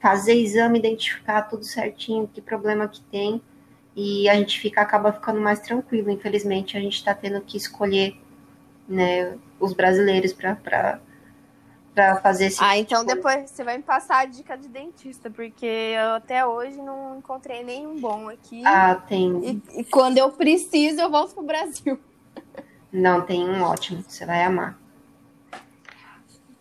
fazer exame, identificar tudo certinho, que problema que tem, e a gente fica acaba ficando mais tranquilo. Infelizmente, a gente está tendo que escolher, né, os brasileiros para para fazer esse. Ah, então tipo depois você vai me passar a dica de dentista, porque eu até hoje não encontrei nenhum bom aqui. Ah, tem. E, e quando eu preciso, eu volto pro Brasil. Não, tem um ótimo, você vai amar.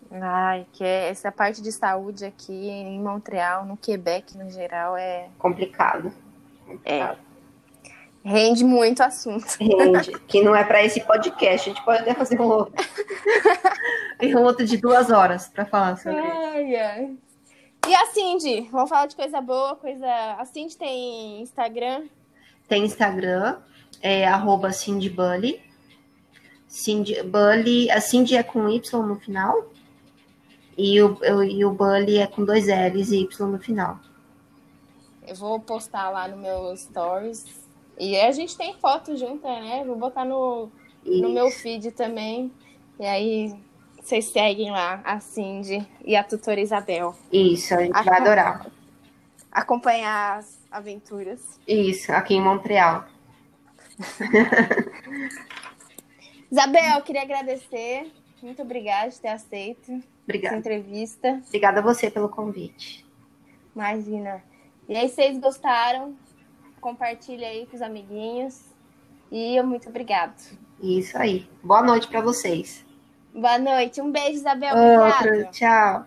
Ai, que é, essa parte de saúde aqui em Montreal, no Quebec no geral, é. Complicado. Complicado. É. Rende muito assunto. Rende. Que não é para esse podcast. A gente pode até fazer um outro. um outro de duas horas para falar sobre ai, ai. E a Cindy? Vamos falar de coisa boa, coisa. A Cindy tem Instagram? Tem Instagram, é arroba Cindy Bully. Cindy Bully. A Cindy é com Y no final. E o, e o Bully é com dois L's e Y no final. Eu vou postar lá no meu stories e a gente tem foto junto, né? Vou botar no, no meu feed também. E aí vocês seguem lá a Cindy e a tutora Isabel. Isso, a gente vai adorar. Acompanhar as aventuras. Isso, aqui em Montreal. Isabel, queria agradecer. Muito obrigada por ter aceito Obrigada. essa entrevista. Obrigada a você pelo convite. Imagina. E aí, vocês gostaram? Compartilha aí com os amiguinhos. E muito obrigado. Isso aí. Boa noite para vocês. Boa noite. Um beijo, Isabel. Outro. Tchau.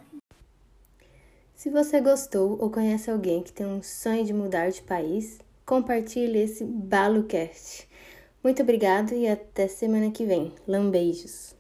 Se você gostou ou conhece alguém que tem um sonho de mudar de país, compartilhe esse BaloCast. Muito obrigado e até semana que vem. Lambeijos.